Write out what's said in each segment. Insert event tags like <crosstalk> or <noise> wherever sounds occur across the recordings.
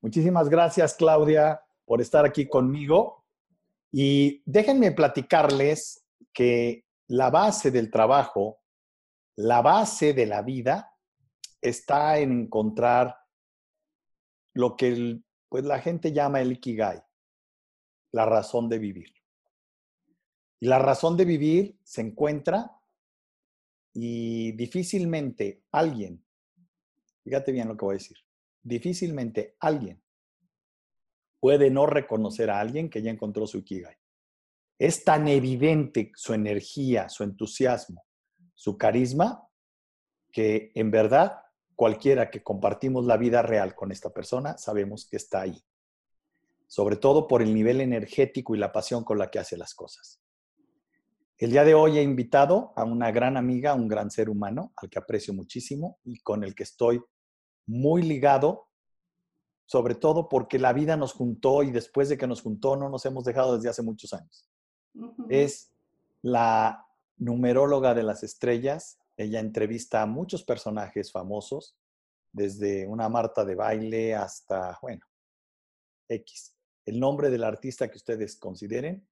Muchísimas gracias, Claudia, por estar aquí conmigo. Y déjenme platicarles que la base del trabajo, la base de la vida, está en encontrar lo que pues, la gente llama el ikigai, la razón de vivir. Y la razón de vivir se encuentra y difícilmente alguien, fíjate bien lo que voy a decir, difícilmente alguien puede no reconocer a alguien que ya encontró su Ikigai. Es tan evidente su energía, su entusiasmo, su carisma, que en verdad cualquiera que compartimos la vida real con esta persona sabemos que está ahí. Sobre todo por el nivel energético y la pasión con la que hace las cosas. El día de hoy he invitado a una gran amiga, un gran ser humano, al que aprecio muchísimo y con el que estoy muy ligado, sobre todo porque la vida nos juntó y después de que nos juntó no nos hemos dejado desde hace muchos años. Es la numeróloga de las estrellas. Ella entrevista a muchos personajes famosos, desde una Marta de baile hasta, bueno, X. El nombre del artista que ustedes consideren,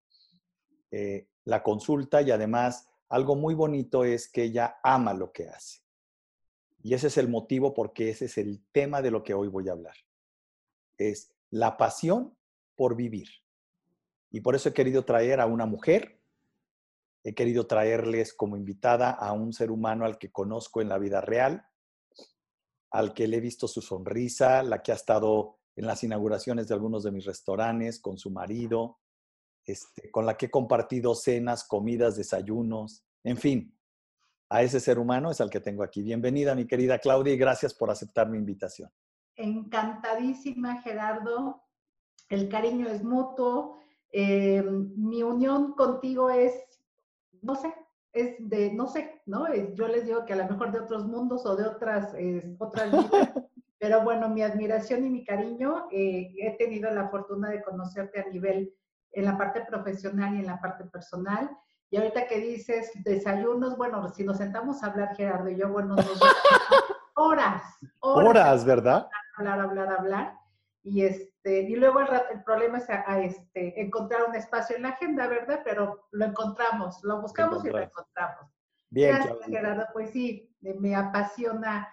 eh, la consulta y además algo muy bonito es que ella ama lo que hace. Y ese es el motivo porque ese es el tema de lo que hoy voy a hablar. Es la pasión por vivir. Y por eso he querido traer a una mujer, he querido traerles como invitada a un ser humano al que conozco en la vida real, al que le he visto su sonrisa, la que ha estado en las inauguraciones de algunos de mis restaurantes con su marido, este, con la que he compartido cenas, comidas, desayunos, en fin, a ese ser humano es al que tengo aquí. Bienvenida, mi querida Claudia, y gracias por aceptar mi invitación. Encantadísima, Gerardo. El cariño es mutuo. Eh, mi unión contigo es, no sé, es de, no sé, ¿no? yo les digo que a lo mejor de otros mundos o de otras, otras vidas. <laughs> Pero bueno, mi admiración y mi cariño, eh, he tenido la fortuna de conocerte a nivel en la parte profesional y en la parte personal. Y ahorita que dices desayunos, bueno, si nos sentamos a hablar, Gerardo y yo, bueno, nos <laughs> horas, horas. Horas, ¿verdad? Hablar, hablar, hablar. Y, este, y luego el, el problema es a, este, encontrar un espacio en la agenda, ¿verdad? Pero lo encontramos, lo buscamos y lo encontramos. Bien, gracias, Gerardo. Pues sí, me apasiona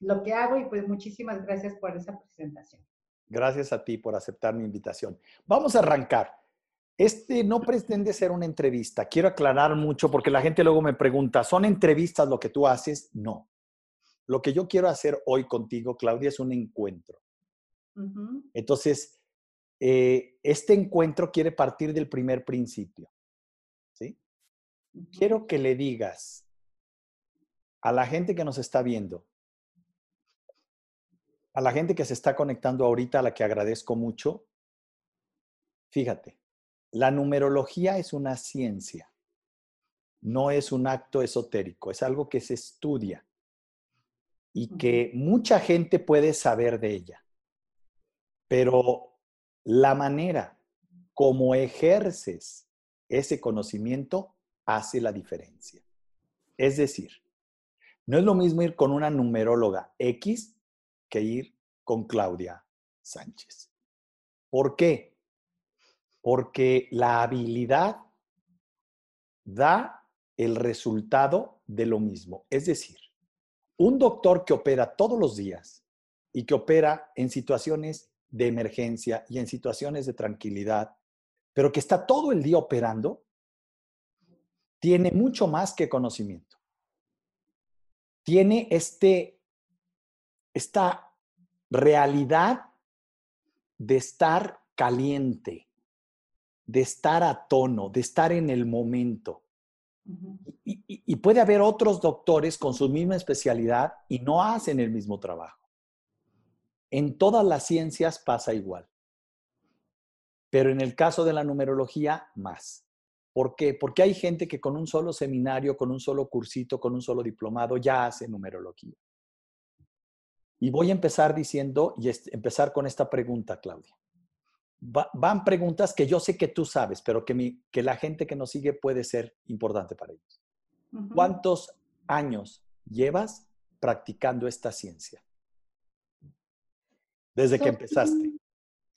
lo que hago y pues muchísimas gracias por esa presentación. Gracias a ti por aceptar mi invitación. Vamos a arrancar. Este no pretende ser una entrevista. Quiero aclarar mucho porque la gente luego me pregunta, ¿son entrevistas lo que tú haces? No. Lo que yo quiero hacer hoy contigo, Claudia, es un encuentro. Entonces, eh, este encuentro quiere partir del primer principio. ¿sí? Quiero que le digas a la gente que nos está viendo, a la gente que se está conectando ahorita, a la que agradezco mucho, fíjate, la numerología es una ciencia, no es un acto esotérico, es algo que se estudia y que mucha gente puede saber de ella. Pero la manera como ejerces ese conocimiento hace la diferencia. Es decir, no es lo mismo ir con una numeróloga X que ir con Claudia Sánchez. ¿Por qué? Porque la habilidad da el resultado de lo mismo. Es decir, un doctor que opera todos los días y que opera en situaciones de emergencia y en situaciones de tranquilidad, pero que está todo el día operando, tiene mucho más que conocimiento. Tiene este, esta realidad de estar caliente, de estar a tono, de estar en el momento. y, puede haber otros doctores con su misma especialidad y no hacen el mismo trabajo. En todas las ciencias pasa igual. Pero en el caso de la numerología, más. ¿Por qué? Porque hay gente que con un solo seminario, con un solo cursito, con un solo diplomado, ya hace numerología. Y voy a empezar diciendo y empezar con esta pregunta, Claudia van preguntas que yo sé que tú sabes, pero que, que la gente que nos sigue puede ser importante para ellos. ¿Cuántos años llevas practicando esta ciencia? Desde que empezaste.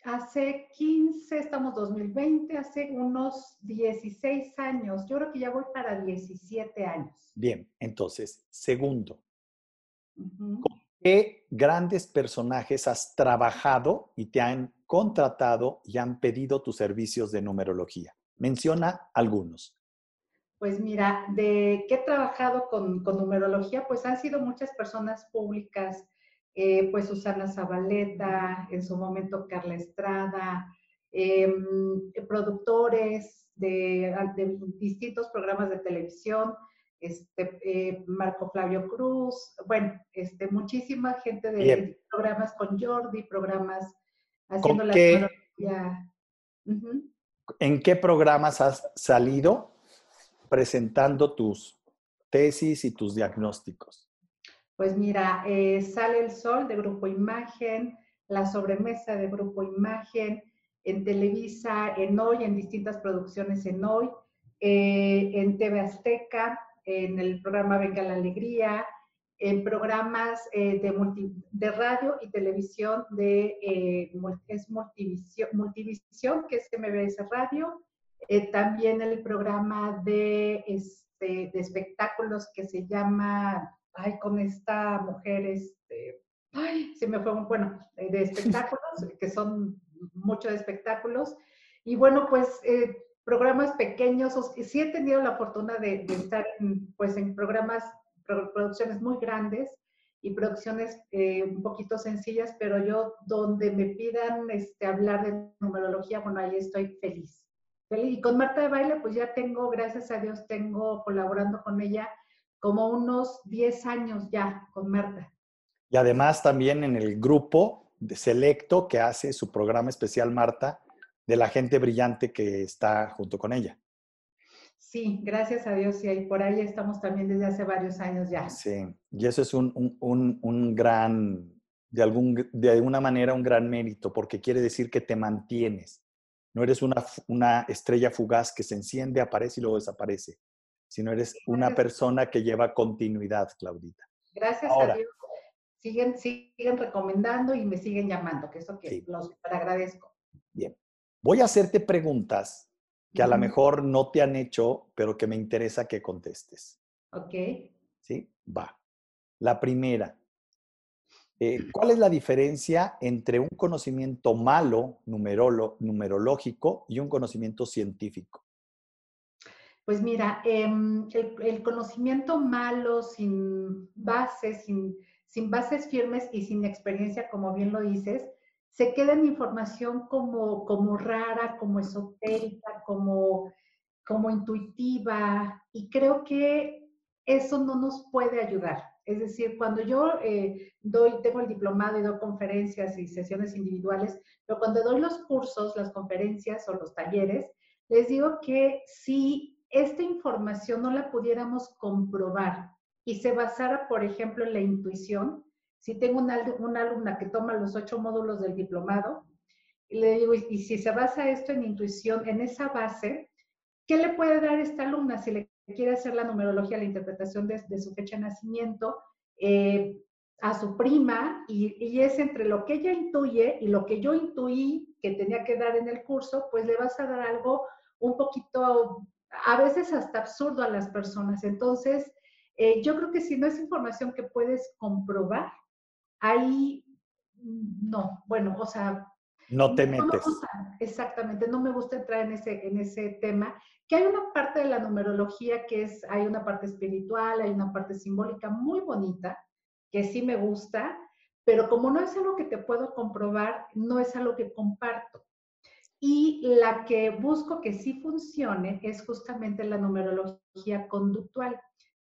Hace 15, estamos 2020, hace unos 16 años. Yo creo que ya voy para 17 años. Bien, entonces, segundo, ¿con qué grandes personajes has trabajado y te han contratado y han pedido tus servicios de numerología? Menciona algunos. Pues mira, de que he trabajado con, con numerología, pues han sido muchas personas públicas, eh, pues Susana Zabaleta, en su momento Carla Estrada, em, productores de, distintos programas de televisión, este, eh, Marco Flavio Cruz, bueno, este, muchísima gente de, programas con Jordi, programas haciendo la qué, ¿En qué programas has salido presentando tus tesis y tus diagnósticos? Pues mira, eh, Sale el Sol de Grupo Imagen, La Sobremesa de Grupo Imagen, en Televisa, en Hoy, en distintas producciones en Hoy, eh, en TV Azteca, en el programa Venga la Alegría, en programas eh, de, de, radio y televisión de es multivisión, multivisión, que es MBS Radio, también el programa de, este, de espectáculos que se llama ay, con esta mujer, este, ay, se me fue, bueno, eh, de espectáculos, <laughs> que son muchos espectáculos. Y bueno, pues eh, programas pequeños, sí he tenido la fortuna de, estar en, pues, en programas, producciones muy grandes y producciones eh, un poquito sencillas, pero yo donde me pidan este, hablar de numerología, bueno, ahí estoy feliz. Y con Marta de Baile, pues ya tengo, gracias a Dios, tengo colaborando con ella como unos 10 años ya con Marta. Y además también en el grupo de selecto que hace su programa especial Marta de la gente brillante que está junto con ella. Sí, gracias a Dios, y por ahí estamos también desde hace varios años ya. Sí, y eso es un, un, un, gran, de, algún, de alguna manera, un gran mérito, porque quiere decir que te mantienes. No eres una, una estrella fugaz que se enciende, aparece y luego desaparece sino eres una persona que lleva continuidad, Claudita. Gracias a Dios. Siguen, siguen recomendando y me siguen llamando, que eso que los agradezco. Bien. Voy a hacerte preguntas que a lo mejor no te han hecho, pero que me interesa que contestes. Ok. Sí, va. La primera, eh, <clears throat> ¿cuál es la diferencia entre un conocimiento malo, numerolo, numerológico, y un conocimiento científico? Pues mira, em, el, conocimiento malo, sin bases, sin, sin, bases firmes y sin experiencia, como bien lo dices, se queda en información como, como rara, como esotérica, como, como intuitiva, y creo que eso no nos puede ayudar. Es decir, cuando yo eh, doy, tengo el diplomado y doy conferencias y sesiones individuales, pero cuando doy los cursos, las conferencias o los talleres, les digo que sí esta información no la pudiéramos comprobar y se basara, por ejemplo, en la intuición, si tengo una, alumna que toma los ocho módulos del diplomado, y le digo, y si se basa esto en intuición, en esa base, ¿qué le puede dar esta alumna si le quiere hacer la numerología, la interpretación de, su fecha de nacimiento eh, a su prima? Y, y, es entre lo que ella intuye y lo que yo intuí que tenía que dar en el curso, pues le vas a dar algo un poquito a veces hasta absurdo a las personas. Entonces, eh, yo creo que si no es información que puedes comprobar, ahí mm, no, bueno, o sea... No te metes. exactamente, no me gusta entrar en ese, en ese tema, que hay una parte de la numerología que es, hay una parte espiritual, hay una parte simbólica muy bonita, que sí me gusta, pero como no es algo que te puedo comprobar, no es algo que comparto. Y la que busco que sí funcione es justamente la numerología conductual,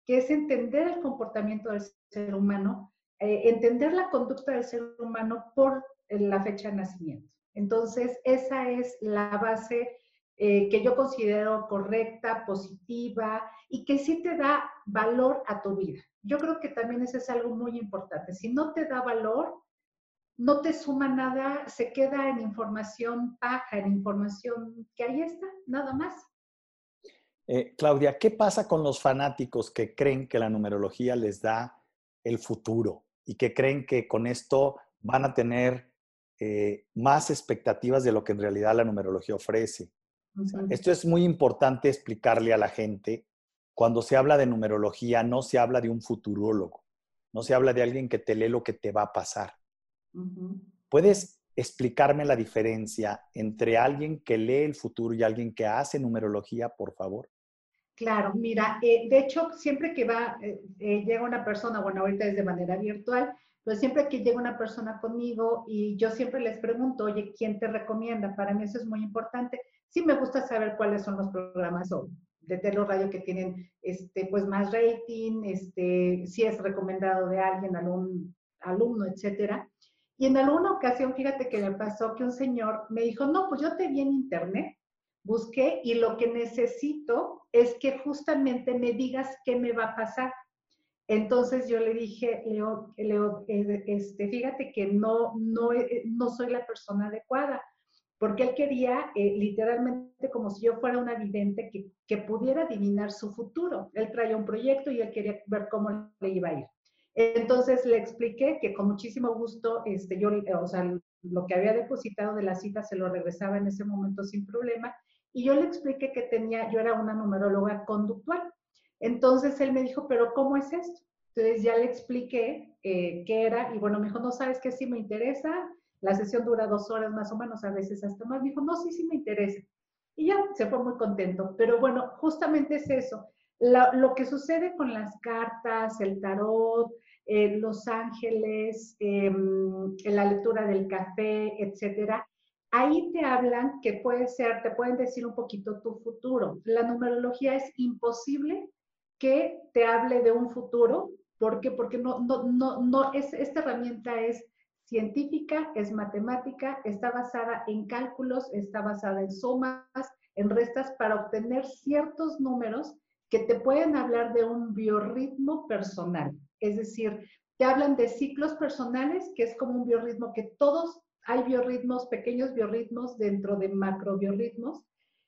que es entender el comportamiento del ser humano, eh, entender la conducta del ser humano por la fecha de nacimiento. Entonces, esa es la base eh, que yo considero correcta, positiva y que sí te da valor a tu vida. Yo creo que también eso es algo muy importante. Si no te da valor, no te suma nada, se queda en información paja, en información que ahí está, nada más. Eh, Claudia, ¿qué pasa con los fanáticos que creen que la numerología les da el futuro y que creen que con esto van a tener eh, más expectativas de lo que en realidad la numerología ofrece. esto es muy importante explicarle a la gente. Cuando se habla de numerología, no se habla de un futurólogo, no se habla de alguien que te lee lo que te va a pasar. ¿Puedes explicarme la diferencia entre alguien que lee el futuro y alguien que hace numerología, por favor? Claro, mira, eh, de hecho, siempre que va, eh, llega una persona, bueno, ahorita es de manera virtual, pero siempre que llega una persona conmigo y yo siempre les pregunto, oye, ¿quién te recomienda? Para mí eso es muy importante. Sí me gusta saber cuáles son los programas de Telo Radio que tienen este, pues más rating, este, si es recomendado de alguien, algún alumno, etcétera. Y en alguna ocasión, fíjate que me pasó que un señor me dijo, no, pues yo te vi en internet, busqué y lo que necesito es que justamente me digas qué me va a pasar. Entonces yo le dije, Leo, Leo eh, este, fíjate que no, no, eh, no soy la persona adecuada, porque él quería eh, literalmente como si yo fuera una vidente que, que, pudiera adivinar su futuro. Él traía un proyecto y él quería ver cómo le iba a ir. Entonces le expliqué que con muchísimo gusto, este, yo, o sea, lo que había depositado de la cita se lo regresaba en ese momento sin problema. Y yo le expliqué que tenía, yo era una numeróloga conductual. Entonces él me dijo, pero ¿cómo es esto? Entonces ya le expliqué eh, qué era y bueno, me dijo, no sabes qué, sí me interesa. La sesión dura dos horas más o menos, a veces hasta más. Me dijo, no, sí, sí me interesa. Y ya se fue muy contento. Pero bueno, justamente es eso. lo que sucede con las cartas, el tarot, eh, los ángeles, em, la lectura del café, etcétera, ahí te hablan que puede ser, te pueden decir un poquito tu futuro. La numerología es imposible que te hable de un futuro. ¿Por qué? Porque no, no, no, no es, esta herramienta es científica, es matemática, está basada en cálculos, está basada en sumas, en restas para obtener ciertos números que te pueden hablar de un biorritmo personal. Es decir, te hablan de ciclos personales, que es como un biorritmo que todos hay biorritmos, pequeños biorritmos dentro de macrobiorritmos,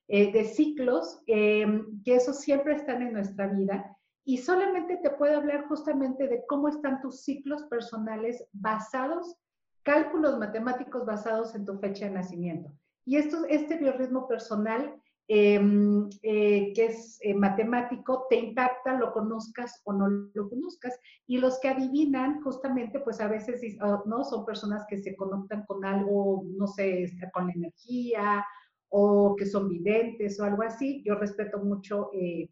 eh, de ciclos, eh, que esos siempre están en nuestra vida y solamente te puede hablar justamente de cómo están tus ciclos personales basados, cálculos matemáticos basados en tu fecha de nacimiento. Y esto, este biorritmo personal, em, eh, que es matemático, te impacta, lo conozcas o no lo conozcas. Y los que adivinan, justamente, pues a veces no son personas que se conectan con algo, no sé, este, con la energía o que son videntes o algo así. Yo respeto mucho eh,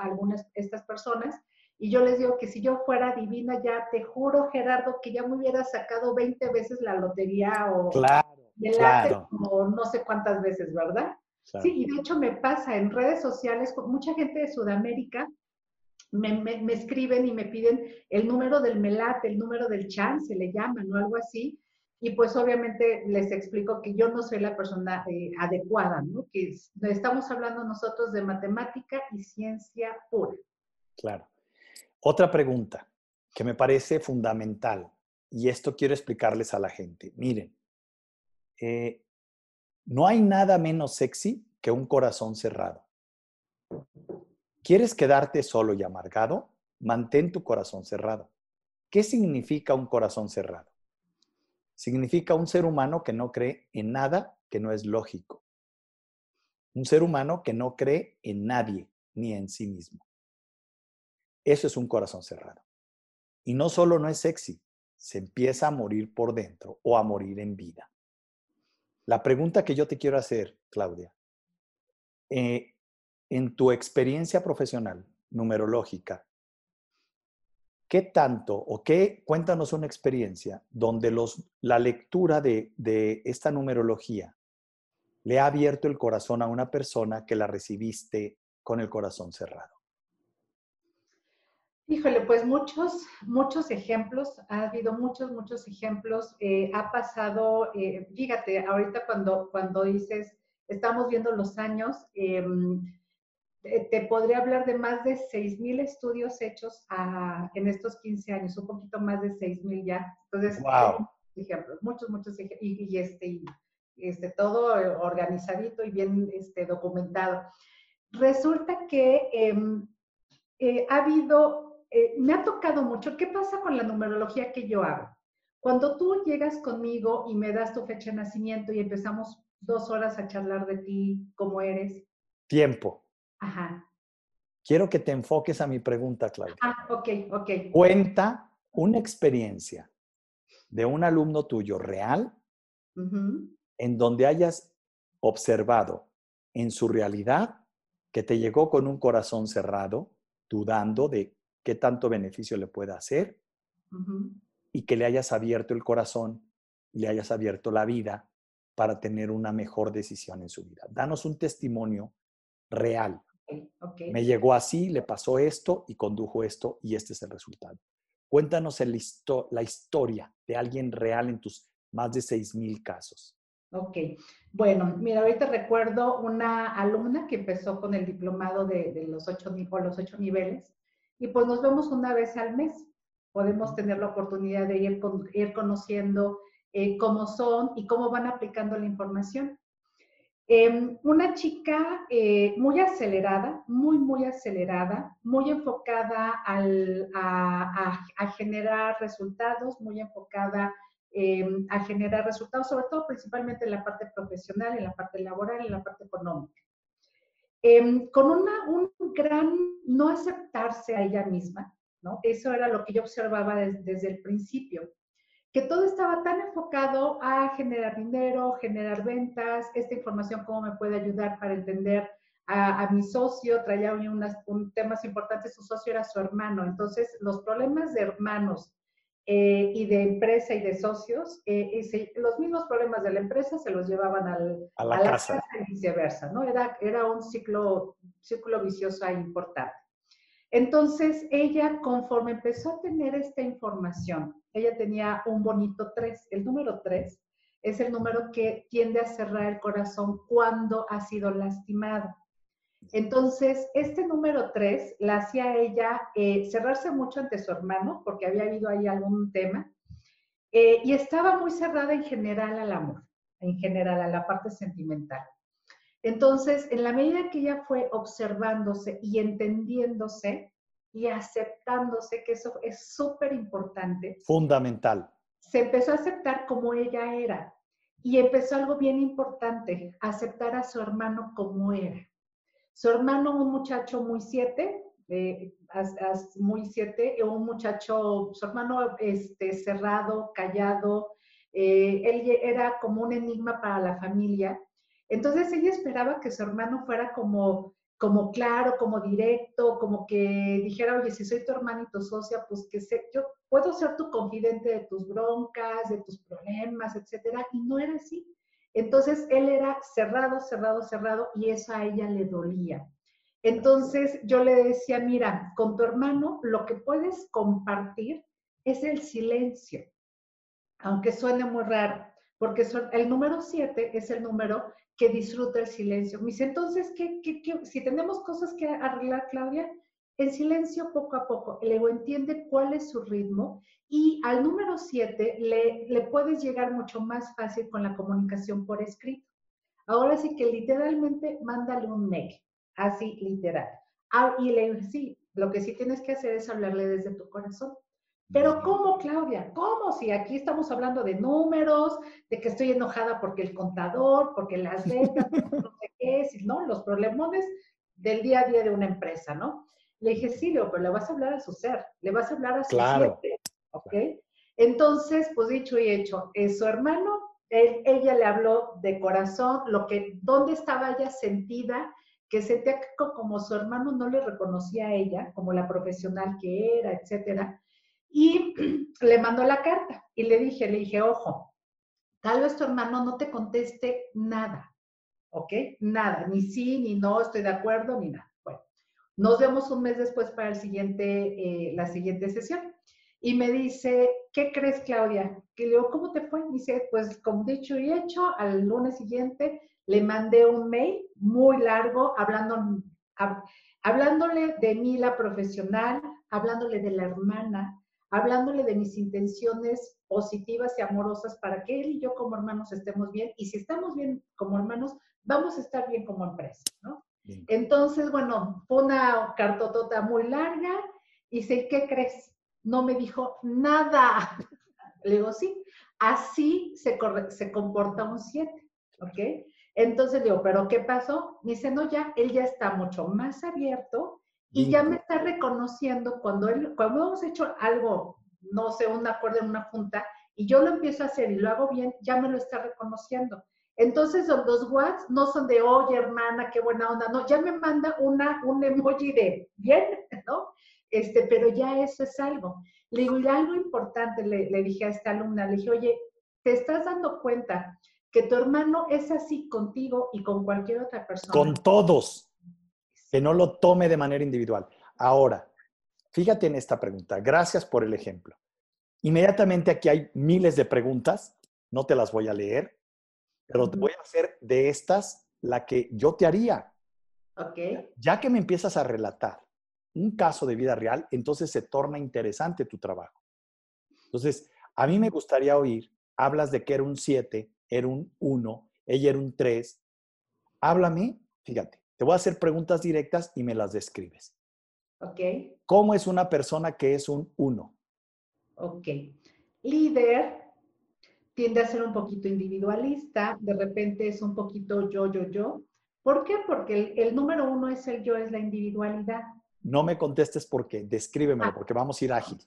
algunas estas personas y yo les digo que si yo fuera divina, ya te juro, Gerardo, que ya me hubiera sacado 20 veces la lotería o claro, claro. o no sé cuántas veces, ¿verdad? Sí, y de hecho me pasa en redes sociales, mucha gente de Sudamérica me, me, me, escriben y me piden el número del melate, el número del chance, le llaman o algo así. Y pues obviamente les explico que yo no soy la persona eh, adecuada, ¿no? Que estamos hablando nosotros de matemática y ciencia pura. Claro. Otra pregunta que me parece fundamental, y esto quiero explicarles a la gente. Miren, eh, no hay nada menos sexy que un corazón cerrado. ¿Quieres quedarte solo y amargado? Mantén tu corazón cerrado. ¿Qué significa un corazón cerrado? significa un ser humano que no cree en nada que no es lógico. Un ser humano que no cree en nadie ni en sí mismo. Eso es un corazón cerrado. Y no solo no es sexy, se empieza a morir por dentro o a morir en vida. La pregunta que yo te quiero hacer, Claudia, eh, en tu experiencia profesional numerológica, ¿Qué tanto o qué, cuéntanos una experiencia donde los, la lectura de, de esta numerología le ha abierto el corazón a una persona que la recibiste con el corazón cerrado? Híjole, pues muchos, muchos ejemplos, ha habido muchos, muchos ejemplos. Eh, ha pasado, eh, fíjate, ahorita cuando, cuando dices, estamos viendo los años, eh, eh, te podría hablar de más de 6.000 estudios hechos en estos 15 años, un poquito más de 6.000 ya. Entonces, wow. ejemplos, muchos, muchos ejemplos, y, este, este, todo organizadito y bien este, documentado. Resulta que em, eh, ha habido, eh, me ha tocado mucho, ¿qué pasa con la numerología que yo hago? Cuando tú llegas conmigo y me das tu fecha de nacimiento y empezamos dos horas a charlar de ti, cómo eres. Tiempo. Ajá. Quiero que te enfoques a mi pregunta, Claudia. Ah, ok, ok. Cuenta una experiencia de un alumno tuyo real en donde hayas observado en su realidad que te llegó con un corazón cerrado, dudando de qué tanto beneficio le pueda hacer y que le hayas abierto el corazón, le hayas abierto la vida para tener una mejor decisión en su vida. Danos un testimonio real. Me llegó así, le pasó esto y condujo esto y este es el resultado. Cuéntanos el la historia de alguien real en tus más de 6.000 casos. Ok, bueno, mira, ahorita recuerdo una alumna que empezó con el diplomado de, los, ocho, los ocho niveles y pues nos vemos una vez al mes. Podemos tener la oportunidad de ir, ir conociendo eh, cómo son y cómo van aplicando la información. Em, una chica eh, muy acelerada, muy, muy acelerada, muy enfocada a, generar resultados, muy enfocada em, a generar resultados, sobre todo principalmente en la parte profesional, en la parte laboral, en la parte económica. Em, con una, un gran no aceptarse a ella misma, ¿no? Eso era lo que yo observaba desde el principio que todo estaba tan enfocado a generar dinero, generar ventas, esta información cómo me puede ayudar para entender a, mi socio, traía unas, un temas importantes, su socio era su hermano, entonces los problemas de hermanos eh, y de empresa y de socios, eh, los mismos problemas de la empresa se los llevaban al, a la, casa. y viceversa, ¿no? Era, era un ciclo, círculo vicioso importante. Entonces, ella, conforme empezó a tener esta información, ella tenía un bonito 3. El número 3 es el número que tiende a cerrar el corazón cuando ha sido lastimado. Entonces, este número 3 la hacía ella eh, cerrarse mucho ante su hermano, porque había habido ahí algún tema, eh, y estaba muy cerrada en general al amor, en general a la parte sentimental. Entonces, en la medida que ella fue observándose y entendiéndose y aceptándose, que eso es súper importante. Fundamental. Se empezó a aceptar como ella era. Y empezó algo bien importante, aceptar a su hermano como era. Su hermano, un muchacho muy siete, eh, muy siete, un muchacho, su hermano este, cerrado, callado, eh, él era como un enigma para la familia entonces ella esperaba que su hermano fuera como, claro, como directo, como que dijera, oye, si soy tu hermano y tu socia, pues que sé, yo puedo ser tu confidente de tus broncas, de tus problemas, etcétera. Y no era así. Entonces él era cerrado, cerrado, cerrado y eso a ella le dolía. Entonces yo le decía, mira, con tu hermano lo que puedes compartir es el silencio, aunque suene muy raro, porque el número siete es el número que disfruta el silencio. Me dice, entonces, ¿qué, si tenemos cosas que arreglar, Claudia, en silencio poco a poco. El ego entiende cuál es su ritmo y al número 7 le, le puedes llegar mucho más fácil con la comunicación por escrito. Ahora sí que literalmente mándale un mail, así literal. Ah, y le sí, lo que sí tienes que hacer es hablarle desde tu corazón. Pero ¿cómo, Claudia? ¿Cómo? Si aquí estamos hablando de números, de que estoy enojada porque el contador, porque las ventas, no sé qué, ¿no? Los problemones del día a día de una empresa, ¿no? Le dije, sí, pero le vas a hablar a su ser, le vas a hablar a su claro. ¿ok? Entonces, pues dicho y hecho, es su hermano, ella le habló de corazón, lo que, dónde estaba ella sentida, que sentía que como su hermano no le reconocía a ella, como la profesional que era, etcétera, y <clears throat> le mandó la carta y le dije, le dije, ojo, tal vez tu hermano no te conteste nada, ¿ok? Nada, ni sí, ni no, estoy de acuerdo, ni nada. Nos vemos un mes después para el siguiente, eh, la siguiente sesión. Y me dice, ¿qué crees, Claudia? Que le digo, ¿cómo te fue? dice, pues como dicho y hecho, al lunes siguiente le mandé un mail muy largo hablando, hablándole de mí, la profesional, hablándole de la hermana, hablándole de mis intenciones positivas y amorosas para que él y yo como hermanos estemos bien. Y si estamos bien como hermanos, vamos a estar bien como empresa, ¿no? Entonces, bueno, fue una cartotota muy larga y sé, ¿qué crees? No me dijo nada. <laughs> Le digo, sí, así se, se comporta un 7, ¿ok? Entonces digo, ¿pero qué pasó? Me dice, no, ya, él ya está mucho más abierto y ya me está reconociendo cuando él, cuando hemos hecho algo, no sé, un acuerdo en una junta, y yo lo empiezo a hacer y lo hago bien, ya me lo está reconociendo. Entonces los WhatsApp no son de, oye hermana, qué buena onda, no, ya me manda una, un emoji de, bien, <laughs> ¿no? Este, pero ya eso es algo. Le digo, y algo importante, le, le dije a esta alumna, le dije, oye, ¿te estás dando cuenta que tu hermano es así contigo y con cualquier otra persona? Con todos, que no lo tome de manera individual. Ahora, fíjate en esta pregunta, gracias por el ejemplo. Inmediatamente aquí hay miles de preguntas, no te las voy a leer, pero te voy a hacer de estas la que yo te haría. Ok. Ya que me empiezas a relatar un caso de vida real, entonces se torna interesante tu trabajo. Entonces, a mí me gustaría oír, hablas de que era un 7, era un 1, ella era un 3. Háblame, fíjate, te voy a hacer preguntas directas y me las describes. Ok. ¿Cómo es una persona que es un 1? Ok. Líder tiende a ser un poquito individualista, de repente es un poquito yo, yo, yo. ¿Por qué? Porque el, número uno es el yo, es la individualidad. No me contestes por qué, descríbemelo, ah. porque vamos a ir ágil.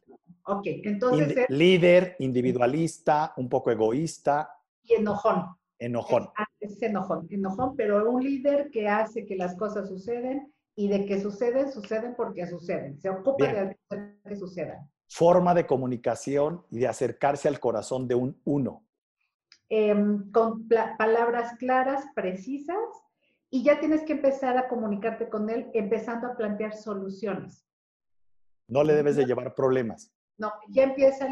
Ok, entonces... líder, individualista, un poco egoísta. Y enojón. Enojón. Ah, es, enojón, enojón, pero un líder que hace que las cosas suceden y de que suceden, suceden porque suceden. Se ocupa de hacer que sucedan forma de comunicación y de acercarse al corazón de un uno. Em, con palabras claras, precisas, y ya tienes que empezar a comunicarte con él, empezando a plantear soluciones. No le debes de llevar problemas. No, ya empieza,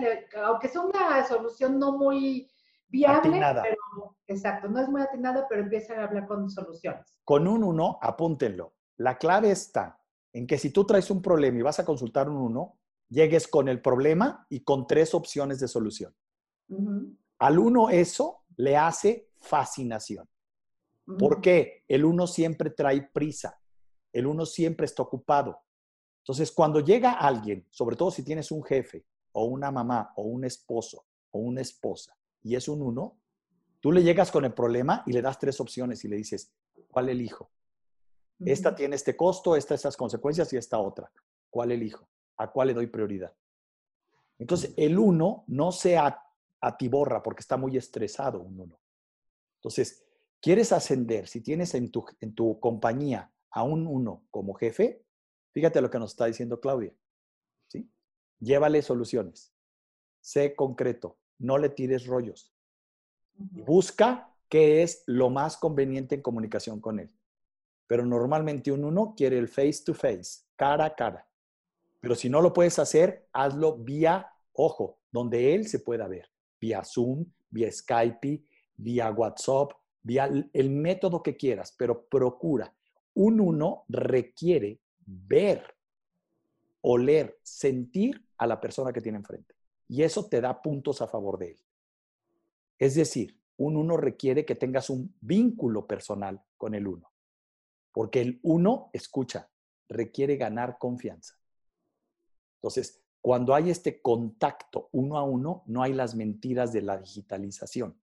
aunque sea una solución no muy viable, pero exacto, no es muy atinada, pero empieza a hablar con soluciones. Con un uno, apúntenlo. La clave está en que si tú traes un problema y vas a consultar un uno, llegues con el problema y con tres opciones de solución. Al uno eso le hace fascinación. ¿Por qué? El uno siempre trae prisa. El uno siempre está ocupado. Entonces, cuando llega alguien, sobre todo si tienes un jefe o una mamá o un esposo o una esposa y es un uno, tú le llegas con el problema y le das tres opciones y le dices, ¿cuál elijo? Esta tiene este costo, esta estas consecuencias y esta otra. ¿Cuál elijo? ¿A cuál le doy prioridad? Entonces, el uno no se atiborra porque está muy estresado un uno. Entonces, ¿quieres ascender? Si tienes en tu, en tu compañía a un uno como jefe, fíjate lo que nos está diciendo Claudia. ¿sí? Llévale soluciones. Sé concreto. No le tires rollos. Busca qué es lo más conveniente en comunicación con él. Pero normalmente un uno quiere el face to face, cara a cara. Pero si no lo puedes hacer, hazlo vía ojo, donde él se pueda ver, vía Zoom, vía Skype, vía WhatsApp, vía el método que quieras, pero procura. Un uno requiere ver, oler, sentir a la persona que tiene enfrente. Y eso te da puntos a favor de él. Es decir, un uno requiere que tengas un vínculo personal con el uno. Porque el uno, escucha, requiere ganar confianza. Entonces, cuando hay este contacto uno a uno, no hay las mentiras de la digitalización.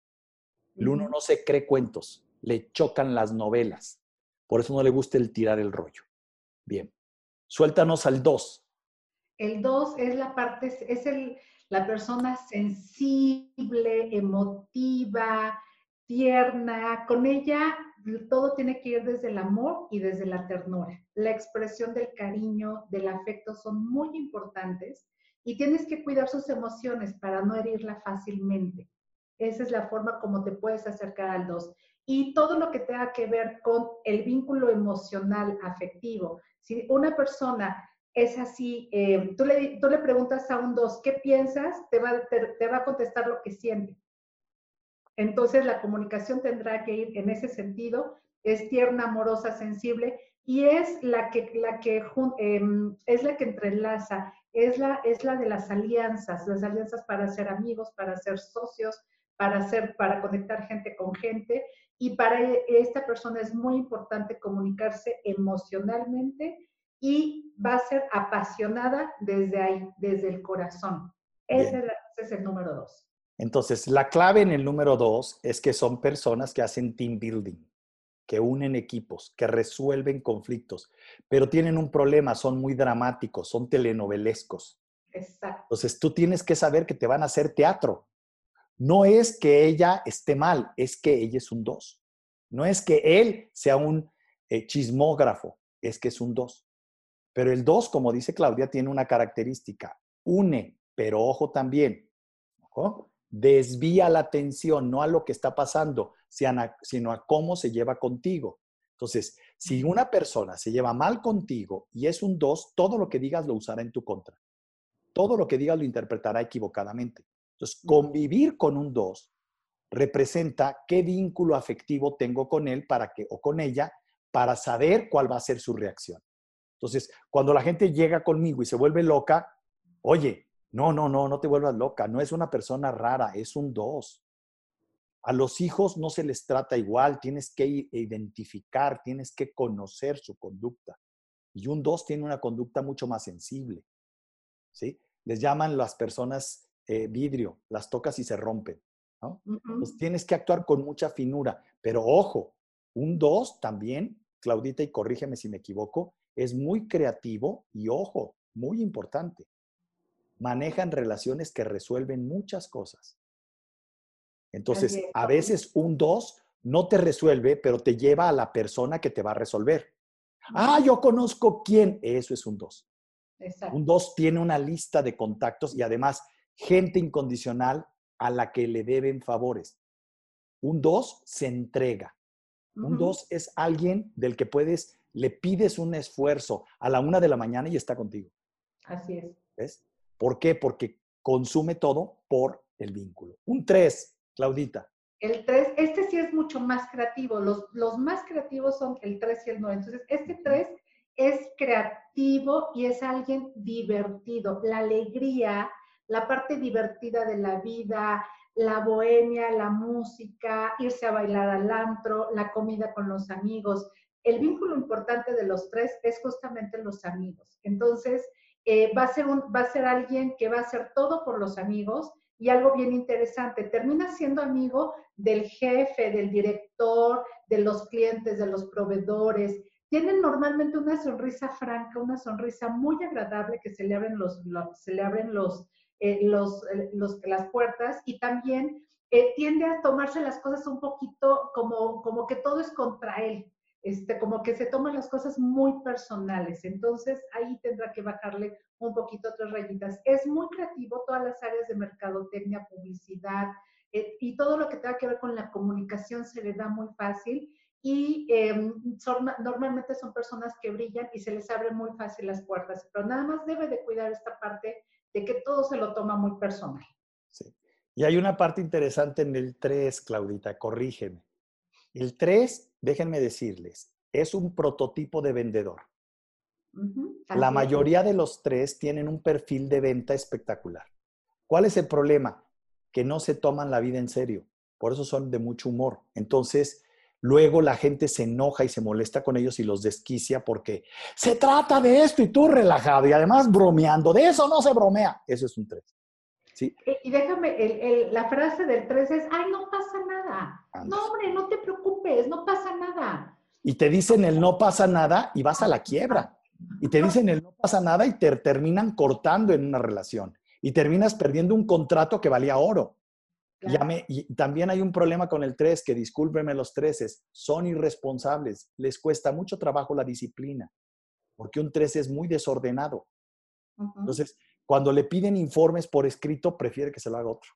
El uno no se cree cuentos, le chocan las novelas. Por eso no le gusta el tirar el rollo. Bien, suéltanos al dos. El dos es la parte, es el, la persona sensible, emotiva, tierna. Con ella todo tiene que ir desde el amor y desde la ternura. La expresión del cariño, del afecto son muy importantes y tienes que cuidar sus emociones para no herirla fácilmente. Esa es la forma como te puedes acercar al dos. Y todo lo que tenga que ver con el vínculo emocional, afectivo. Si una persona es así, eh, tú, le, tú le preguntas a un dos, ¿qué piensas? Te va, te va a contestar lo que siente. Entonces la comunicación tendrá que ir en ese sentido, es tierna, amorosa, sensible y es la que, la que em, es la que entrelaza, es la, es la de las alianzas, las alianzas para ser amigos, para ser socios, para, ser, para conectar gente con gente y para e, esta persona es muy importante comunicarse emocionalmente y va a ser apasionada desde ahí, desde el corazón. Ese es, el número dos. Entonces, la clave en el número dos es que son personas que hacen team building, que unen equipos, que resuelven conflictos, pero tienen un problema, son muy dramáticos, son telenovelescos. Exacto. Entonces, tú tienes que saber que te van a hacer teatro. No es que ella esté mal, es que ella es un dos. No es que él sea un eh, chismógrafo, es que es un dos. Pero el dos, como dice Claudia, tiene una característica, une, pero ojo también, ojo, desvía la atención, no a lo que está pasando, sino a cómo se lleva contigo. Entonces, si una persona se lleva mal contigo y es un dos, todo lo que digas lo usará en tu contra. Todo lo que digas lo interpretará equivocadamente. Entonces, convivir con un dos representa qué vínculo afectivo tengo con él para que, o con ella para saber cuál va a ser su reacción. Entonces, cuando la gente llega conmigo y se vuelve loca, oye, no, no, no, no te vuelvas loca, no es una persona rara, es un dos. A los hijos no se les trata igual, tienes que identificar, tienes que conocer su conducta. Y un dos tiene una conducta mucho más sensible. ¿sí? Les llaman las personas eh, vidrio, las tocas y se rompen. ¿no? Pues tienes que actuar con mucha finura, pero ojo, un dos también, Claudita, y corrígeme si me equivoco, es muy creativo y ojo, muy importante manejan relaciones que resuelven muchas cosas. Entonces, a veces un dos no te resuelve, pero te lleva a la persona que te va a resolver. Ah, yo conozco quién. Eso es un dos. Un dos tiene una lista de contactos y además gente incondicional a la que le deben favores. Un dos se entrega. Un dos es alguien del que puedes, le pides un esfuerzo a la una de la mañana y está contigo. Así es. ¿Ves? ¿Por qué? Porque consume todo por el vínculo. Un 3, Claudita. El 3, este sí es mucho más creativo. Los, los más creativos son el 3 y el 9. Entonces, este 3 es creativo y es alguien divertido. La alegría, la parte divertida de la vida, la bohemia, la música, irse a bailar al antro, la comida con los amigos. El vínculo importante de los tres es justamente los amigos. Entonces, eh, va, a ser va a ser alguien que va a hacer todo por los amigos y algo bien interesante, termina siendo amigo del jefe, del director, de los clientes, de los proveedores. Tienen normalmente una sonrisa franca, una sonrisa muy agradable que se le abren los, se le abren los, eh, los, eh, los, las puertas y también tiende a tomarse las cosas un poquito como, como que todo es contra él este, como que se toman las cosas muy personales. Entonces ahí tendrá que bajarle un poquito otras rayitas. Es muy creativo todas las áreas de mercadotecnia, publicidad eh, y todo lo que tenga que ver con la comunicación se le da muy fácil y em, normalmente son personas que brillan y se les abren muy fácil las puertas, pero nada más debe de cuidar esta parte de que todo se lo toma muy personal. Y hay una parte interesante en el 3, Claudita, corrígeme. El 3, déjenme decirles, es un prototipo de vendedor. La mayoría de los tres tienen un perfil de venta espectacular. ¿Cuál es el problema? Que no se toman la vida en serio. Por eso son de mucho humor. Entonces, luego la gente se enoja y se molesta con ellos y los desquicia porque se trata de esto y tú relajado y además bromeando. De eso no se bromea. Eso es un tres. Eh, y déjame, la frase del 3 es, ay, no pasa nada. No, hombre, no te preocupes, no pasa nada. Y te dicen el no pasa nada y vas a la quiebra. Y te dicen el no pasa nada y te terminan cortando en una relación. Y terminas perdiendo un contrato que valía oro. y también hay un problema con el 3, que discúlpenme los 3, son irresponsables. Les cuesta mucho trabajo la disciplina, porque un 3 es muy desordenado. Entonces, cuando le piden informes por escrito, prefiere que se lo haga otro.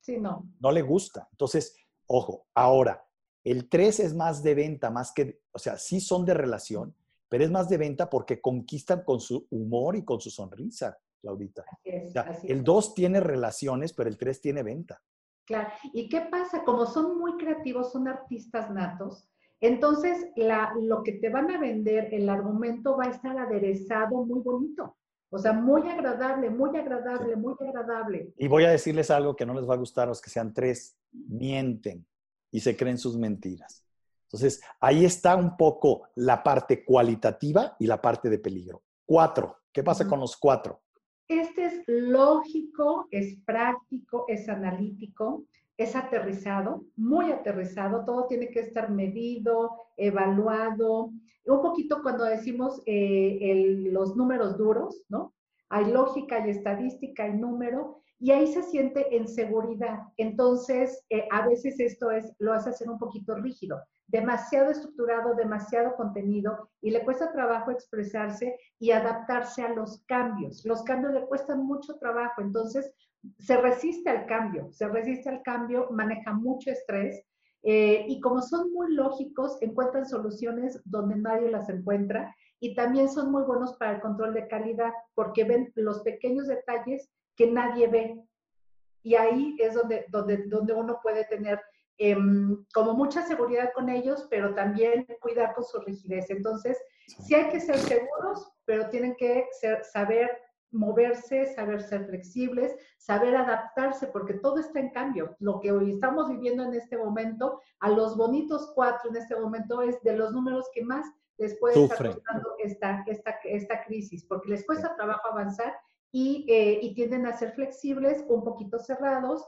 Sí, no. No le gusta. Entonces, ojo, ahora, el 3 es más de venta, más que, o sea, sí son de relación, pero es más de venta porque conquistan con su humor y con su sonrisa, Claudita. el 2 tiene relaciones, pero el 3 tiene venta. Claro. ¿Y qué pasa? Como son muy creativos, son artistas natos, entonces la, lo que te van a vender, el argumento va a estar aderezado muy bonito. O sea, muy agradable, muy agradable, muy agradable. Y voy a decirles algo que no les va a gustar a los que sean tres. Mienten y se creen sus mentiras. Entonces, ahí está un poco la parte cualitativa y la parte de peligro. Cuatro. ¿Qué pasa con los cuatro? Este es lógico, es práctico, es analítico, es aterrizado, muy aterrizado, todo tiene que estar medido, evaluado. Un poquito cuando decimos eh, los números duros, ¿no? Hay lógica, hay estadística, hay número, y ahí se siente en seguridad. Entonces, eh, a veces esto es, lo hace hacer un poquito rígido, demasiado estructurado, demasiado contenido, y le cuesta trabajo expresarse y adaptarse a los cambios. Los cambios le cuestan mucho trabajo, entonces se resiste al cambio, se resiste al cambio, maneja mucho estrés. Eh, y como son muy lógicos, encuentran soluciones donde nadie las encuentra y también son muy buenos para el control de calidad porque ven los pequeños detalles que nadie ve. Y ahí es donde, donde, donde uno puede tener em, como mucha seguridad con ellos, pero también cuidar con su rigidez. Entonces, sí, hay que ser seguros, pero tienen que ser, saber moverse, saber ser flexibles, saber adaptarse, porque todo está en cambio. Lo que hoy estamos viviendo en este momento, a los bonitos cuatro en este momento, es de los números que más les puede estar costando esta, esta, esta crisis, porque les cuesta trabajo avanzar eh, y, tienden a ser flexibles, un poquito cerrados,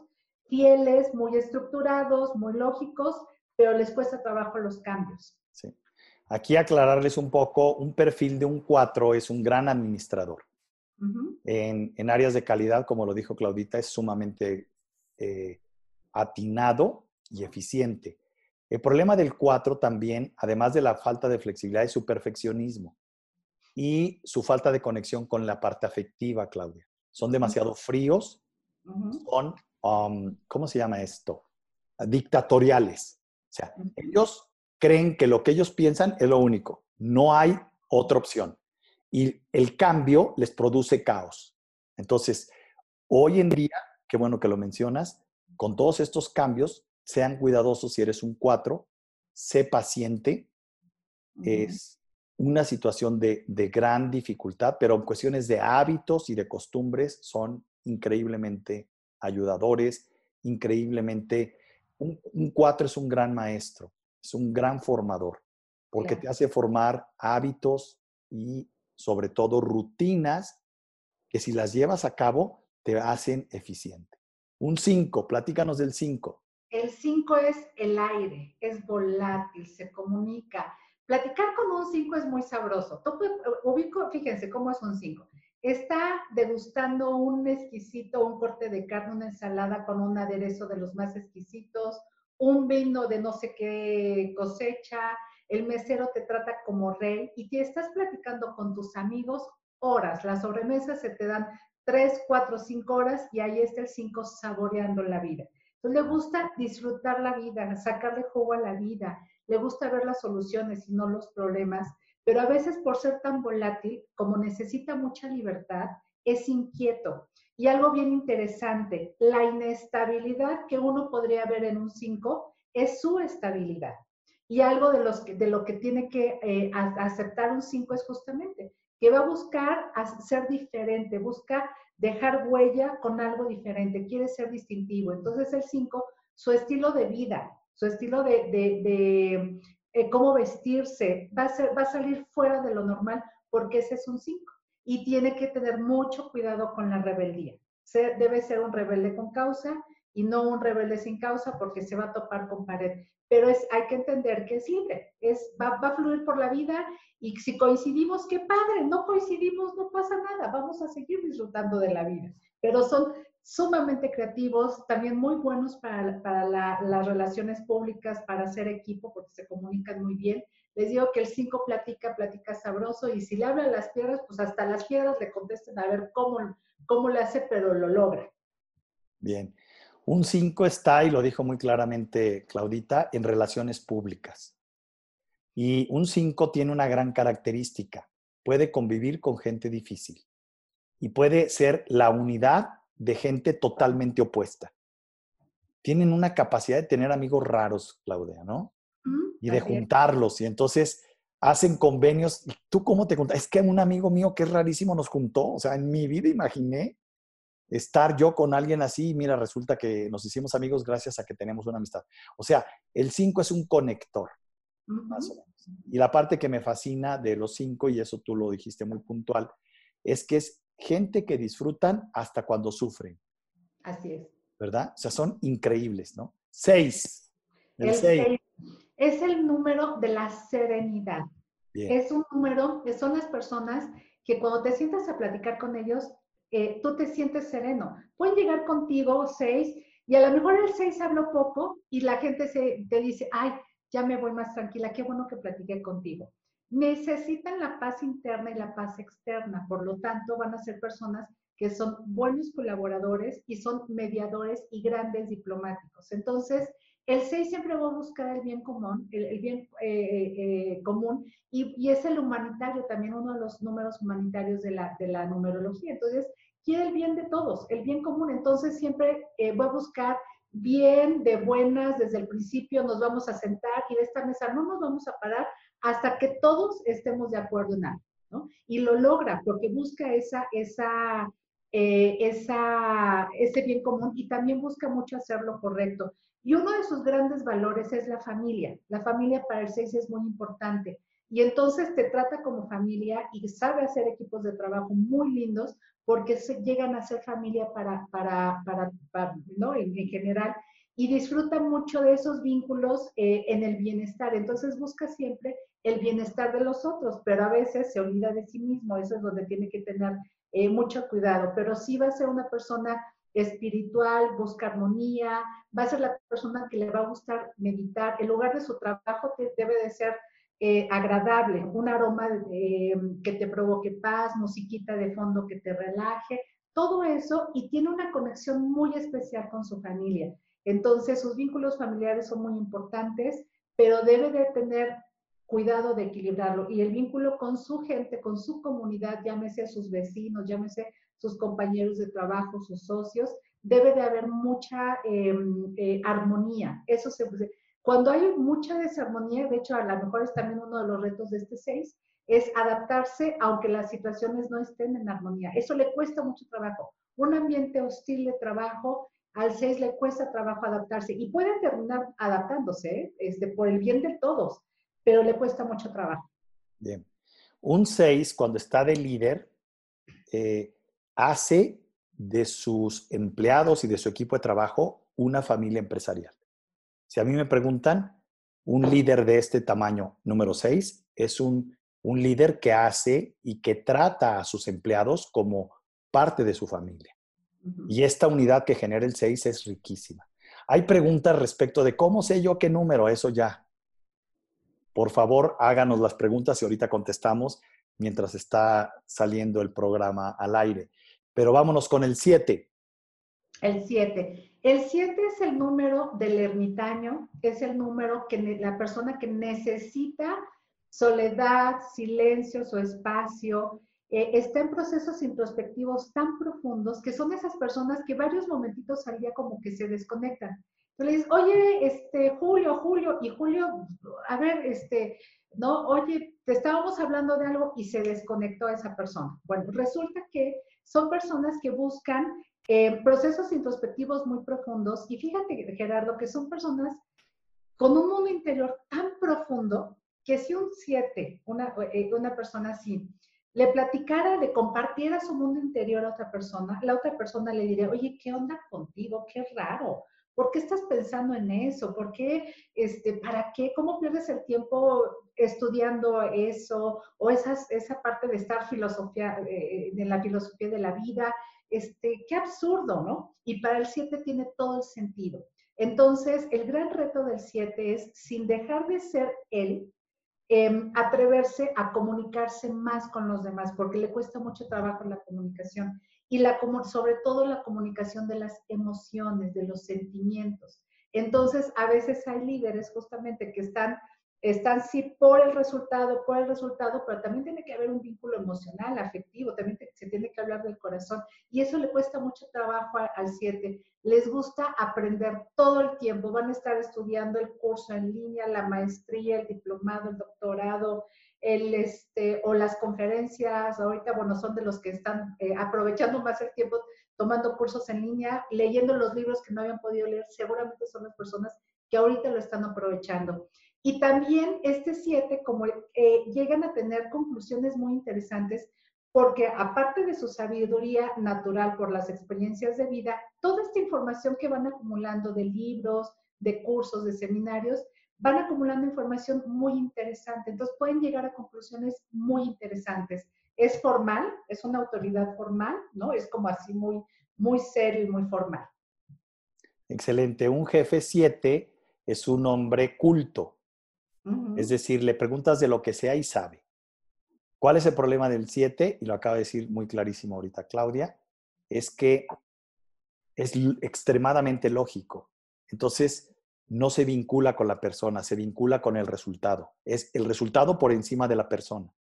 fieles, muy estructurados, muy lógicos, pero les cuesta trabajo los cambios. Sí. Aquí aclararles un poco, un perfil de un 4 es un gran administrador. en, en, áreas de calidad, como lo dijo Claudita, es sumamente eh, atinado y eficiente. El problema del 4 también, además de la falta de flexibilidad, es su perfeccionismo y su falta de conexión con la parte afectiva, Claudia. Son demasiado fríos, son, um, ¿cómo se llama esto? Dictatoriales. O sea, ellos creen que lo que ellos piensan es lo único, no hay otra opción. Y el cambio les produce caos. Entonces, hoy en día, qué bueno que lo mencionas, con todos estos cambios, sean cuidadosos si eres un 4, sé paciente, es una situación de, de, gran dificultad, pero en cuestiones de hábitos y de costumbres son increíblemente ayudadores, increíblemente... Un, un cuatro es un gran maestro, es un gran formador, porque te hace formar hábitos y sobre todo rutinas que si las llevas a cabo te hacen eficiente. Un 5, platícanos del 5. El 5 es el aire, es volátil, se comunica, Platicar con un 5 es muy sabroso. Ubico, fíjense cómo es un 5. Está degustando un exquisito, un corte de carne, una ensalada con un aderezo de los más exquisitos, un vino de no sé qué cosecha, el mesero te trata como rey y te estás platicando con tus amigos horas. Las sobremesas se te dan 3, 4, 5 horas y ahí está el 5 saboreando la vida. Entonces le gusta disfrutar la vida, sacarle jugo a la vida, le gusta ver las soluciones y no los problemas, pero a veces por ser tan volátil, como necesita mucha libertad, es inquieto. Y algo bien interesante, la inestabilidad que uno podría ver en un 5 es su estabilidad. Y algo de, los de lo que tiene que eh, aceptar un 5 es justamente que va a buscar ser diferente, busca dejar huella con algo diferente, quiere ser distintivo. Entonces el 5, su estilo de vida, su estilo de, eh, cómo vestirse, va a, ser, va a salir fuera de lo normal porque ese es un 5 y tiene que tener mucho cuidado con la rebeldía. Debe ser un rebelde con causa y no un rebelde sin causa porque se va a topar con pared. Pero es, hay que entender que es libre, es, va, va a fluir por la vida y si coincidimos, qué padre, no coincidimos, no pasa nada, vamos a seguir disfrutando de la vida. Pero son sumamente creativos, también muy buenos para, para las relaciones públicas, para hacer equipo, porque se comunican muy bien. Les digo que el 5 platica, platica sabroso, y si le habla a las piedras, pues hasta las piedras le contesten a ver cómo, cómo le hace, pero lo logra. Bien. Un 5 está, y lo dijo muy claramente Claudita, en relaciones públicas. Y un 5 tiene una gran característica. Puede convivir con gente difícil y puede ser la unidad de gente totalmente opuesta. Tienen una capacidad de tener amigos raros, Claudia, ¿no? y de juntarlos. Y entonces hacen convenios. ¿Tú cómo te juntas? Es que un amigo mío que es rarísimo nos juntó. O sea, en mi vida imaginé estar yo con alguien así y mira, resulta que nos hicimos amigos gracias a que tenemos una amistad. O sea, el 5 es un conector, más o menos. Y la parte que me fascina de los cinco, y eso tú lo dijiste muy puntual, es que es gente que disfrutan hasta cuando sufren. Así es. ¿Verdad? O sea, son increíbles, ¿no? Seis. El, seis. es el número de la serenidad. Es un número, son las personas que cuando te sientas a platicar con ellos, eh, tú te sientes sereno. Pueden llegar contigo seis y a lo mejor el seis habló poco y la gente se, te dice, ay, ya me voy más tranquila, qué bueno que platiqué contigo. Necesitan la paz interna y la paz externa, por lo tanto van a ser personas que son buenos colaboradores y son mediadores y grandes diplomáticos. Entonces, el 6 siempre va a buscar el bien común, el, bien eh, eh, común, y, es el humanitario, también uno de los números humanitarios de la, de numerología. Entonces, quiere el bien de todos, el bien común. Entonces, siempre eh, va a buscar bien, de buenas, desde el principio nos vamos a sentar y de esta mesa no nos vamos a parar hasta que todos estemos de acuerdo en algo, ¿no? Y lo logra porque busca esa, esa, esa, ese bien común y también busca mucho hacer lo correcto. Y uno de sus grandes valores es la familia. La familia para el 6 es muy importante. Y entonces te trata como familia y sabe hacer equipos de trabajo muy lindos porque se llegan a ser familia para, para, para, ¿no? En, general. Y disfruta mucho de esos vínculos eh, en el bienestar. Entonces busca siempre el bienestar de los otros, pero a veces se olvida de sí mismo. Eso es donde tiene que tener eh, mucho cuidado. Pero sí va a ser una persona espiritual, busca armonía, va a ser la persona que le va a gustar meditar. El lugar de su trabajo debe de ser eh, agradable, un aroma que te provoque paz, musiquita de fondo que te relaje, todo eso y tiene una conexión muy especial con su familia. Entonces, sus vínculos familiares son muy importantes, pero debe de tener cuidado de equilibrarlo. Y el vínculo con su gente, con su comunidad, llámese a sus vecinos, llámese sus compañeros de trabajo, sus socios, debe de haber mucha em, eh, armonía. Eso se, cuando hay mucha desarmonía, de hecho, a lo mejor es también uno de los retos de este 6, es adaptarse aunque las situaciones no estén en armonía. Eso le cuesta mucho trabajo. Un ambiente hostil de trabajo, al 6 le cuesta trabajo adaptarse y puede terminar adaptándose ¿eh? este, por el bien de todos, pero le cuesta mucho trabajo. Bien. Un 6, cuando está de líder, eh, hace de sus empleados y de su equipo de trabajo una familia empresarial. Si a mí me preguntan, un líder de este tamaño, número 6, es un, un líder que hace y que trata a sus empleados como parte de su familia. Y esta unidad que genera el 6 es riquísima. Hay preguntas respecto de cómo sé yo qué número, eso ya. Por favor, háganos las preguntas y ahorita contestamos mientras está saliendo el programa al aire. Pero vámonos con el 7. El 7. El 7 es el número del ermitaño, es el número que la persona que necesita soledad, silencio, su espacio, eh, está en procesos introspectivos tan profundos que son esas personas que varios momentitos al día como que se desconectan. Tú le dices, oye, este, Julio, Julio, y Julio, a ver, este, no, oye, te estábamos hablando de algo y se desconectó esa persona. Bueno, resulta que son personas que buscan eh, procesos introspectivos muy profundos y fíjate, Gerardo, que son personas con un mundo interior tan profundo que si un 7, una, eh, una persona así, le platicara, le compartiera su mundo interior a otra persona, la otra persona le diría, oye, ¿qué onda contigo? Qué raro. ¿Por qué estás pensando en eso? ¿Por qué, este, para qué? ¿Cómo pierdes el tiempo estudiando eso? O esas, esa parte de estar filosofía, eh, la filosofía de la vida. Este, qué absurdo, ¿no? Y para el 7 tiene todo el sentido. Entonces, el gran reto del 7 es, sin dejar de ser él, em, atreverse a comunicarse más con los demás, porque le cuesta mucho trabajo la comunicación y la, sobre todo la comunicación de las emociones, de los sentimientos. Entonces, a veces hay líderes justamente que están están sí por el resultado, por el resultado, pero también tiene que haber un vínculo emocional, afectivo, también se tiene que hablar del corazón. Y eso le cuesta mucho trabajo al 7. Les gusta aprender todo el tiempo, van a estar estudiando el curso en línea, la maestría, el diplomado, el doctorado, el, este, o las conferencias, ahorita, bueno, son de los que están eh, aprovechando más el tiempo, tomando cursos en línea, leyendo los libros que no habían podido leer, seguramente son las personas que ahorita lo están aprovechando. Y también este 7, como eh, llegan a tener conclusiones muy interesantes, porque aparte de su sabiduría natural por las experiencias de vida, toda esta información que van acumulando de libros, de cursos, de seminarios, van acumulando información muy interesante. Entonces pueden llegar a conclusiones muy interesantes. Es formal, es una autoridad formal, ¿no? Es como así muy, muy serio y muy formal. Excelente. Un jefe 7 es un hombre culto. Es decir, le preguntas de lo que sea y sabe. ¿Cuál es el problema del 7? Y lo acaba de decir muy clarísimo ahorita Claudia, es que es extremadamente lógico. Entonces, no se vincula con la persona, se vincula con el resultado. Es el resultado por encima de la persona.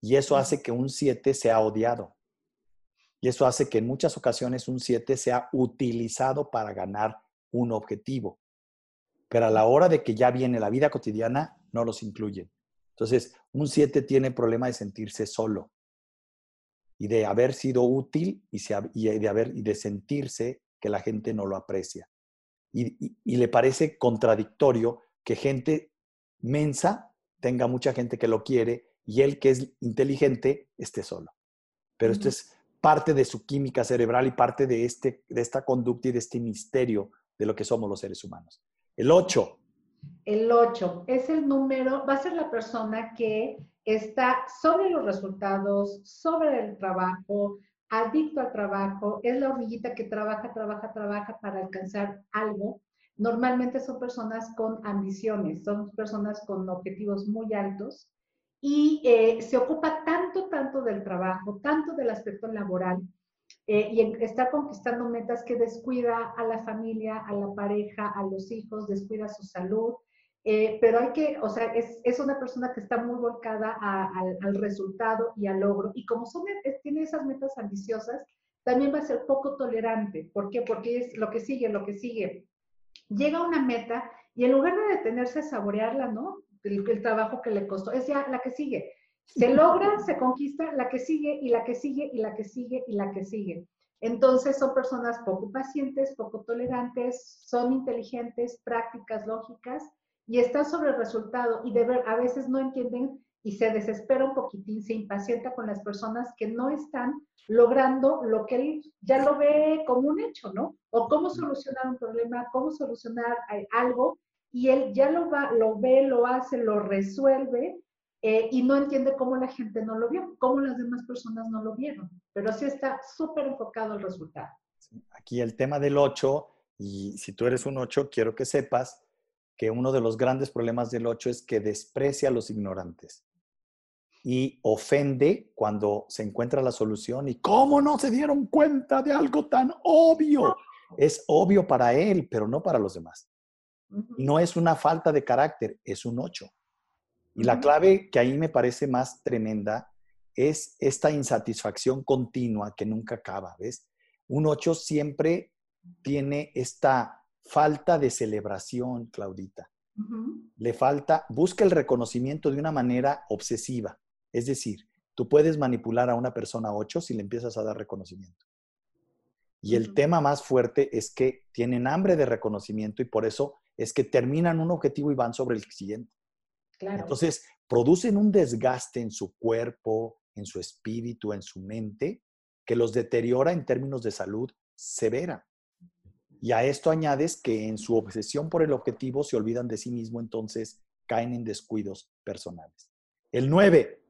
Y eso hace que un 7 sea odiado. Y eso hace que en muchas ocasiones un 7 sea utilizado para ganar un objetivo. Pero a la hora de que ya viene la vida cotidiana, no los incluyen. Entonces, un 7 tiene problema de sentirse solo y de haber sido útil y, de, haber, y de sentirse que la gente no lo aprecia. Y, y, le parece contradictorio que gente mensa tenga mucha gente que lo quiere y él que es inteligente esté solo. Pero esto es parte de su química cerebral y parte de, este, de esta conducta y de este misterio de lo que somos los seres humanos. El 8. El 8 es el número, va a ser la persona que está sobre los resultados, sobre el trabajo, adicto al trabajo, es la hormiguita que trabaja, trabaja, trabaja para alcanzar algo. Normalmente son personas con ambiciones, son personas con objetivos muy altos y eh, se ocupa tanto, tanto del trabajo, tanto del aspecto laboral eh, y está conquistando metas que descuida a la familia, a la pareja, a los hijos, descuida su salud. Eh, pero hay que, o sea, es, es, una persona que está muy volcada al resultado y al logro. Y como son, tiene esas metas ambiciosas, también va a ser poco tolerante. ¿Por qué? Porque es lo que sigue, lo que sigue. Llega a una meta y en lugar de detenerse a saborearla, ¿no? el, trabajo que le costó, es ya la que sigue. Se logra, se conquista la que sigue y la que sigue y la que sigue y la que sigue. Entonces son personas poco pacientes, poco tolerantes, son inteligentes, prácticas, lógicas y están sobre el resultado y de ver, a veces no entienden y se desespera un poquitín, se impacienta con las personas que no están logrando lo que él ya lo ve como un hecho, ¿no? O cómo solucionar un problema, cómo solucionar algo y él ya lo, va, lo ve, lo hace, lo resuelve eh, y no entiende cómo la gente no lo vio, cómo las demás personas no lo vieron, pero sí está súper enfocado al resultado. Aquí el tema del 8, y si tú eres un 8, quiero que sepas que uno de los grandes problemas del 8 es que desprecia a los ignorantes y ofende cuando se encuentra la solución y cómo no se dieron cuenta de algo tan obvio. Es obvio para él, pero no para los demás. No es una falta de carácter, es un 8. Y la clave que ahí me parece más tremenda es esta insatisfacción continua que nunca acaba, ¿ves? Un 8 siempre tiene esta falta de celebración, Claudita. Le falta, busca el reconocimiento de una manera obsesiva. Es decir, tú puedes manipular a una persona 8 si le empiezas a dar reconocimiento. Y el tema más fuerte es que tienen hambre de reconocimiento y por eso es que terminan un objetivo y van sobre el siguiente. Entonces, producen un desgaste en su cuerpo, en su espíritu, en su mente, que los deteriora en términos de salud severa. Y a esto añades que en su obsesión por el objetivo se olvidan de sí mismo, entonces caen en descuidos personales. El 9.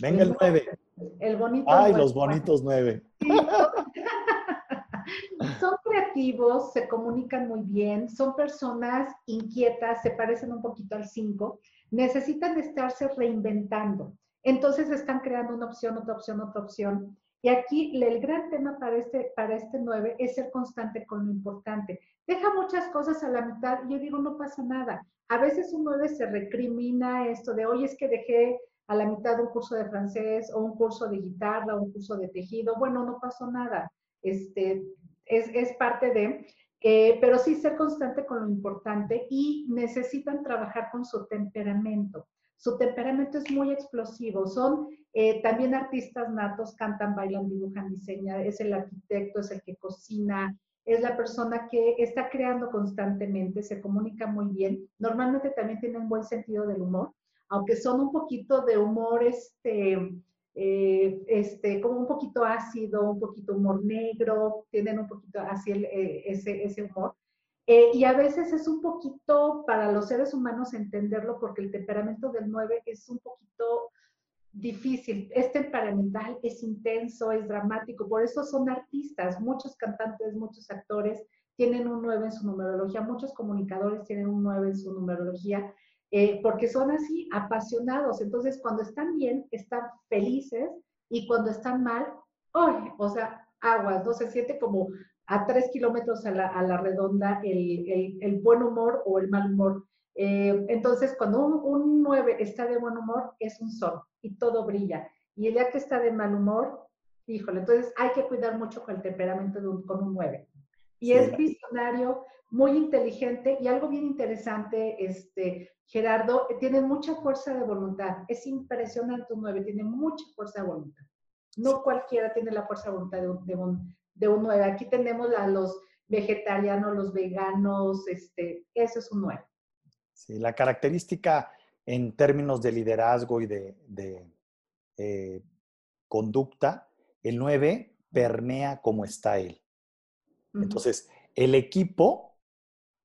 Venga el 9. El bonito. Ay, los bonitos 9. <laughs> Son creativos, se comunican muy bien, son personas inquietas, se parecen un poquito al 5, necesitan estarse reinventando. Entonces están creando una opción, otra opción, otra opción. Y aquí el gran tema para este, para este 9 es ser constante con lo importante. Deja muchas cosas a la mitad y yo digo, no pasa nada. A veces un 9 se recrimina esto de, oye, es que dejé a la mitad un curso de francés o un curso de guitarra o un curso de tejido. Bueno, no pasó nada. Este, es, parte de, eh, pero sí ser constante con lo importante y necesitan trabajar con su temperamento. Su temperamento es muy explosivo, son eh, también artistas natos, cantan, bailan, dibujan, diseñan, es el arquitecto, es el que cocina, es la persona que está creando constantemente, se comunica muy bien. Normalmente también tienen buen sentido del humor, aunque son un poquito de humor este, eh, este, como un poquito ácido, un poquito humor negro, tienen un poquito así eh, ese, ese humor. Eh, y a veces es un poquito para los seres humanos entenderlo porque el temperamento del 9 es un poquito difícil, es temperamental, es intenso, es dramático, por eso son artistas, muchos cantantes, muchos actores tienen un 9 en su numerología, muchos comunicadores tienen un 9 en su numerología, eh, porque son así, apasionados. Entonces, cuando están bien, están felices y cuando están mal, ¡ay! o sea, aguas, no se siente como a tres kilómetros a la, redonda el, buen humor o el mal humor. Eh, entonces, cuando un, 9 está de buen humor, es un sol y todo brilla. Y el día que está de mal humor, híjole, entonces hay que cuidar mucho con el temperamento de un, con un 9. Y es visionario, muy inteligente y algo bien interesante, este, Gerardo, tiene mucha fuerza de voluntad. Es impresionante un 9, tiene mucha fuerza de voluntad. No cualquiera tiene la fuerza de voluntad de un, de un, de un 9. Aquí tenemos a los vegetarianos, los veganos, este, eso es un 9. Sí, la característica en términos de liderazgo y de, de eh, conducta, el 9 permea como está él. Entonces, el equipo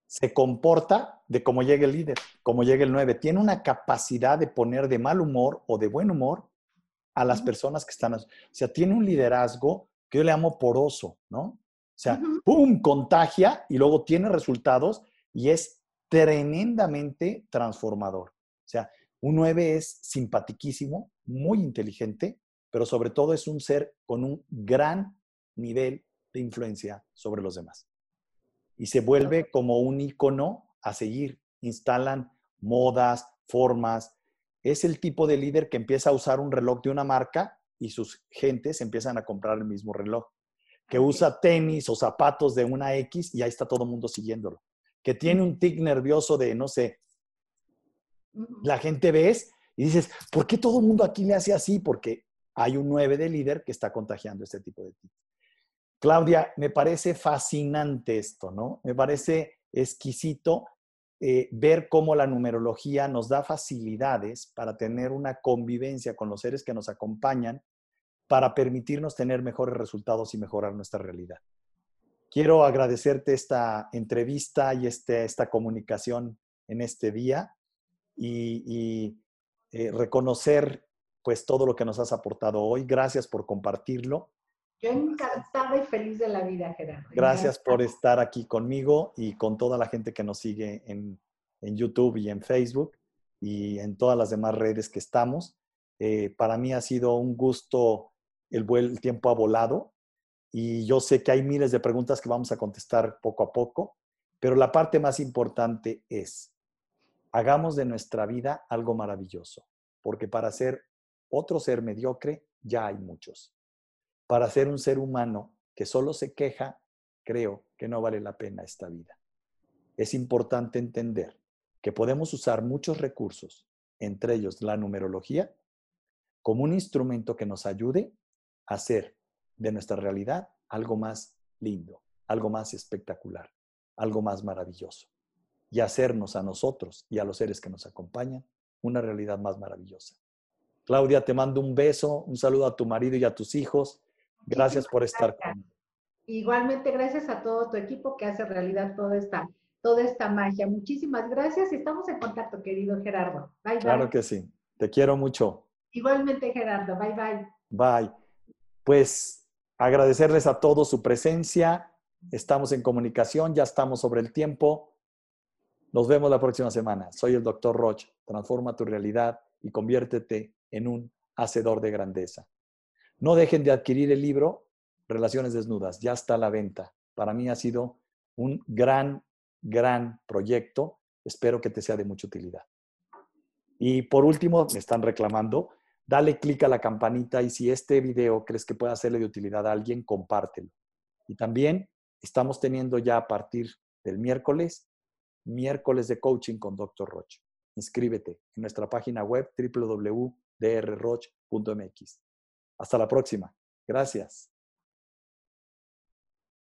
se comporta de cómo llega el líder, cómo llega el 9. Tiene una capacidad de poner de mal humor o de buen humor a las personas que están. O sea, tiene un liderazgo que yo le amo poroso, ¿no? O sea, ¡pum! contagia y luego tiene resultados y es tremendamente transformador. O sea, un 9 es simpatiquísimo, muy inteligente, pero sobre todo es un ser con un gran nivel de influencia sobre los demás. Y se vuelve como un icono a seguir. Instalan modas, formas. Es el tipo de líder que empieza a usar un reloj de una marca y sus gentes empiezan a comprar el mismo reloj. Que usa tenis o zapatos de una X y ahí está todo el mundo siguiéndolo. Que tiene un tic nervioso de, no sé, la gente ves y dices, ¿por qué todo el mundo aquí le hace así? Porque hay un 9 de líder que está contagiando este tipo de tics. Claudia, me parece fascinante esto, ¿no? Me parece exquisito eh, ver cómo la numerología nos da facilidades para tener una convivencia con los seres que nos acompañan, para permitirnos tener mejores resultados y mejorar nuestra realidad. Quiero agradecerte esta entrevista y este, esta comunicación en este día y, eh, reconocer pues todo lo que nos has aportado hoy. Gracias por compartirlo. Yo encantada y feliz de la vida, Gerardo. Gracias por estar aquí conmigo y con toda la gente que nos sigue en, YouTube y en Facebook y en todas las demás redes que estamos. Eh, para mí ha sido un gusto, el, tiempo ha volado y yo sé que hay miles de preguntas que vamos a contestar poco a poco, pero la parte más importante es, hagamos de nuestra vida algo maravilloso, porque para ser otro ser mediocre ya hay muchos para ser un ser humano que solo se queja, creo que no vale la pena esta vida. Es importante entender que podemos usar muchos recursos, entre ellos la numerología, como un instrumento que nos ayude hacer de nuestra realidad algo más lindo, algo más espectacular, algo más maravilloso y hacernos a nosotros y a los seres que nos acompañan una realidad más maravillosa. Claudia, te mando un beso, un saludo a tu marido y a tus hijos Gracias por estar conmigo. Igualmente, gracias a todo tu equipo que hace realidad toda esta, toda esta magia. Muchísimas gracias y estamos en contacto, querido Gerardo. Bye, bye. Claro que sí. Te quiero mucho. Igualmente, Gerardo. Bye, bye. Bye. Pues agradecerles a todos su presencia. Estamos en comunicación, ya estamos sobre el tiempo. Nos vemos la próxima semana. Soy el doctor Roch. Transforma tu realidad y conviértete en un hacedor de grandeza. No dejen de adquirir el libro Relaciones Desnudas, ya está a la venta. Para mí ha sido un gran, gran proyecto. Espero que te sea de mucha utilidad. Y por último, me están reclamando, dale clic a la campanita y si este video crees que puede hacerle de utilidad a alguien, compártelo. Y también estamos teniendo ya a partir del miércoles, miércoles de coaching con Dr. Roche. Inscríbete en nuestra página web www.drroch.mx. Hasta la próxima. Gracias.